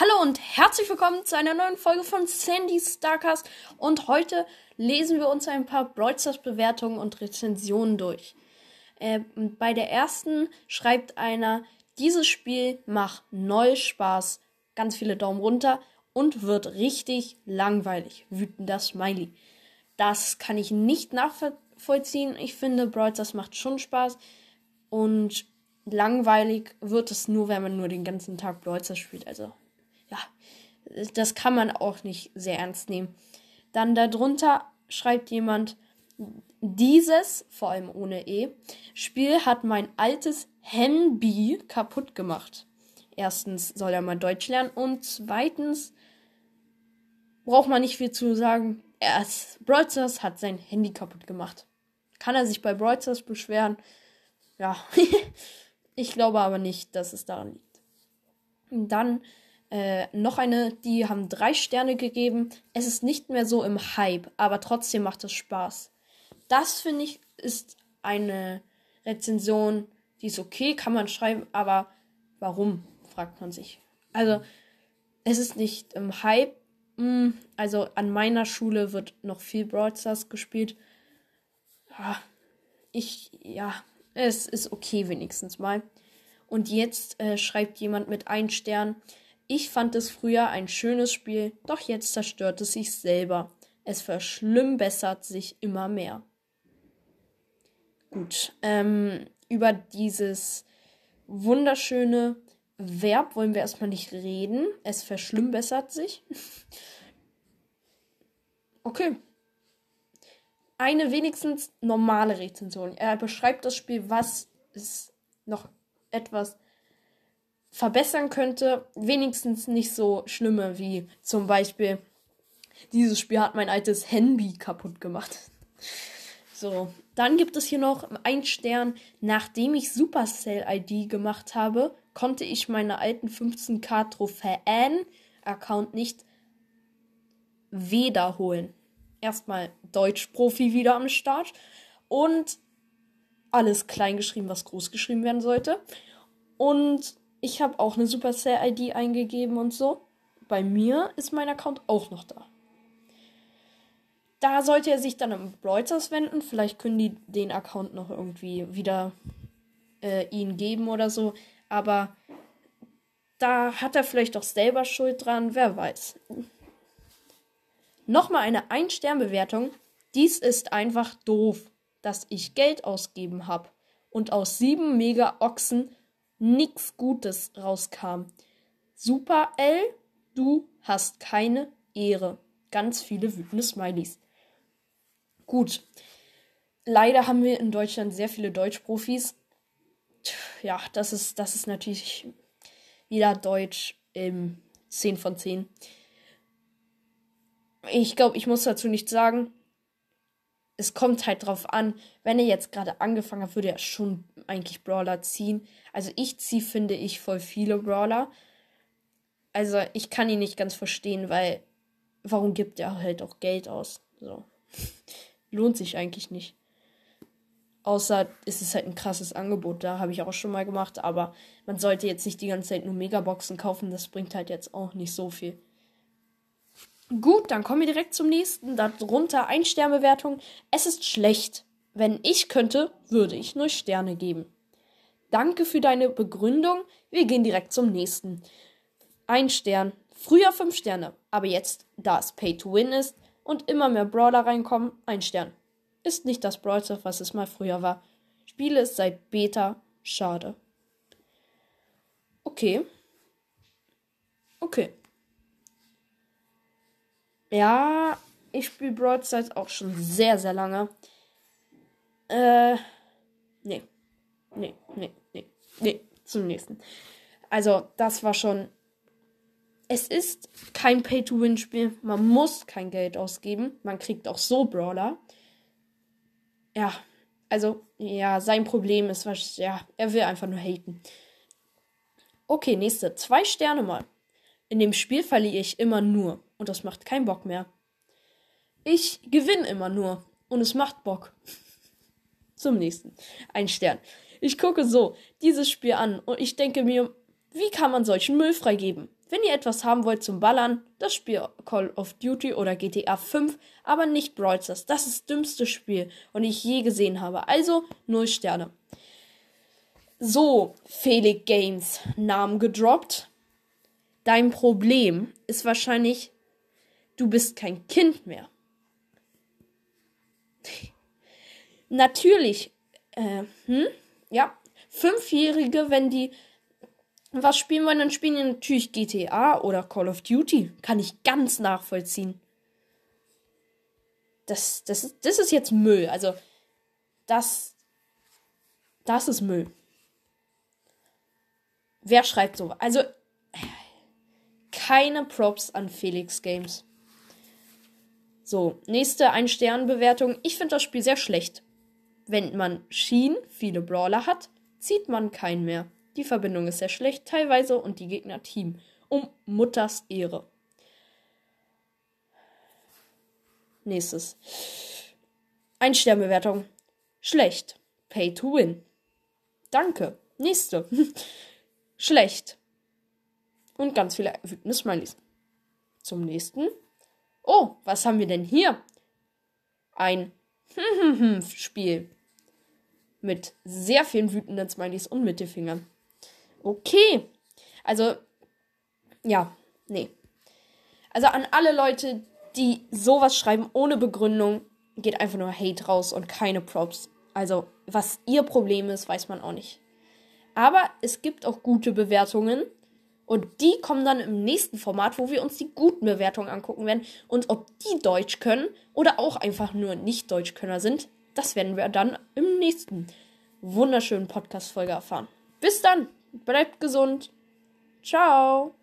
Hallo und herzlich willkommen zu einer neuen Folge von Sandy Starcast. Und heute lesen wir uns ein paar Brawl Bewertungen und Rezensionen durch. Äh, bei der ersten schreibt einer, dieses Spiel macht neu Spaß, ganz viele Daumen runter und wird richtig langweilig. Wütender Smiley. Das kann ich nicht nachvollziehen. Ich finde, Brawl macht schon Spaß und langweilig wird es nur, wenn man nur den ganzen Tag Brawl spielt. Also ja, das kann man auch nicht sehr ernst nehmen. Dann darunter schreibt jemand, dieses, vor allem ohne E, Spiel hat mein altes Handy kaputt gemacht. Erstens soll er mal Deutsch lernen und zweitens braucht man nicht viel zu sagen. Er ist, Brawl hat sein Handy kaputt gemacht. Kann er sich bei Brawl beschweren? Ja, ich glaube aber nicht, dass es daran liegt. Und dann äh, noch eine, die haben drei Sterne gegeben. Es ist nicht mehr so im Hype, aber trotzdem macht es Spaß. Das finde ich ist eine Rezension, die ist okay, kann man schreiben, aber warum, fragt man sich. Also, es ist nicht im Hype. Hm, also, an meiner Schule wird noch viel Brawl Stars gespielt. Ich, ja, es ist okay wenigstens mal. Und jetzt äh, schreibt jemand mit ein Stern. Ich fand es früher ein schönes Spiel, doch jetzt zerstört es sich selber. Es verschlimmbessert sich immer mehr. Gut, ähm, über dieses wunderschöne Verb wollen wir erstmal nicht reden. Es verschlimmbessert sich. okay. Eine wenigstens normale Rezension. Er beschreibt das Spiel, was es noch etwas verbessern könnte, wenigstens nicht so schlimme wie zum Beispiel dieses Spiel hat mein altes Handy kaputt gemacht. So, dann gibt es hier noch ein Stern. Nachdem ich Supercell ID gemacht habe, konnte ich meine alten 15k Trophäen Account nicht wiederholen. Erstmal Deutsch-Profi wieder am Start und alles klein geschrieben, was groß geschrieben werden sollte. Und ich habe auch eine Supercell-ID eingegeben und so. Bei mir ist mein Account auch noch da. Da sollte er sich dann im Reuters wenden. Vielleicht können die den Account noch irgendwie wieder äh, ihn geben oder so. Aber da hat er vielleicht doch selber Schuld dran. Wer weiß. Nochmal eine Ein-Stern-Bewertung. Dies ist einfach doof, dass ich Geld ausgeben habe und aus sieben Mega-Ochsen nichts Gutes rauskam. Super L, du hast keine Ehre. Ganz viele wütende Smileys. Gut. Leider haben wir in Deutschland sehr viele Deutschprofis. Ja, das ist, das ist natürlich wieder Deutsch im 10 von 10. Ich glaube, ich muss dazu nichts sagen es kommt halt drauf an, wenn er jetzt gerade angefangen hat, würde er schon eigentlich Brawler ziehen. Also ich ziehe, finde ich, voll viele Brawler. Also ich kann ihn nicht ganz verstehen, weil warum gibt er halt auch Geld aus? So. Lohnt sich eigentlich nicht. Außer ist es halt ein krasses Angebot, da habe ich auch schon mal gemacht, aber man sollte jetzt nicht die ganze Zeit nur Megaboxen kaufen, das bringt halt jetzt auch nicht so viel. Gut, dann kommen wir direkt zum nächsten. Darunter ein Sternbewertung. Es ist schlecht. Wenn ich könnte, würde ich nur Sterne geben. Danke für deine Begründung. Wir gehen direkt zum nächsten. Ein Stern. Früher fünf Sterne. Aber jetzt, da es Pay to Win ist und immer mehr Brawler reinkommen, ein Stern. Ist nicht das Brawler, was es mal früher war. Spiele es seit Beta. Schade. Okay. Okay. Ja, ich spiele Brawl Stars auch schon sehr, sehr lange. Äh, nee. Nee, nee, nee, nee, zum nächsten. Also, das war schon. Es ist kein Pay-to-Win-Spiel. Man muss kein Geld ausgeben. Man kriegt auch so Brawler. Ja, also, ja, sein Problem ist, was, ja, er will einfach nur haten. Okay, nächste. Zwei Sterne mal. In dem Spiel verliere ich immer nur und das macht keinen Bock mehr. Ich gewinne immer nur und es macht Bock. Zum nächsten. Ein Stern. Ich gucke so dieses Spiel an und ich denke mir, wie kann man solchen Müll freigeben? Wenn ihr etwas haben wollt zum Ballern, das Spiel Call of Duty oder GTA 5, aber nicht Brawl Stars. Das ist das dümmste Spiel und ich je gesehen habe. Also 0 Sterne. So, Felix Games, Namen gedroppt. Dein Problem ist wahrscheinlich, du bist kein Kind mehr. Natürlich, äh, hm, ja, Fünfjährige, wenn die was spielen wollen, dann spielen die natürlich GTA oder Call of Duty. Kann ich ganz nachvollziehen. Das, das, ist, das ist jetzt Müll. Also, das, das ist Müll. Wer schreibt so? Also, keine Props an Felix Games. So, nächste Ein-Stern-Bewertung. Ich finde das Spiel sehr schlecht. Wenn man Sheen, viele Brawler hat, zieht man keinen mehr. Die Verbindung ist sehr schlecht teilweise und die Gegner Team. Um Mutters Ehre. Nächstes. Ein-Stern-Bewertung. Schlecht. Pay to win. Danke. Nächste. Schlecht. Und ganz viele wütende Smileys. Zum nächsten. Oh, was haben wir denn hier? Ein Spiel. Mit sehr vielen wütenden Smileys und Mittelfingern. Okay. Also, ja, nee. Also an alle Leute, die sowas schreiben ohne Begründung, geht einfach nur Hate raus und keine Props. Also, was ihr Problem ist, weiß man auch nicht. Aber es gibt auch gute Bewertungen. Und die kommen dann im nächsten Format, wo wir uns die guten Bewertungen angucken werden. Und ob die Deutsch können oder auch einfach nur nicht Deutschkönner sind, das werden wir dann im nächsten wunderschönen Podcast-Folge erfahren. Bis dann! Bleibt gesund. Ciao.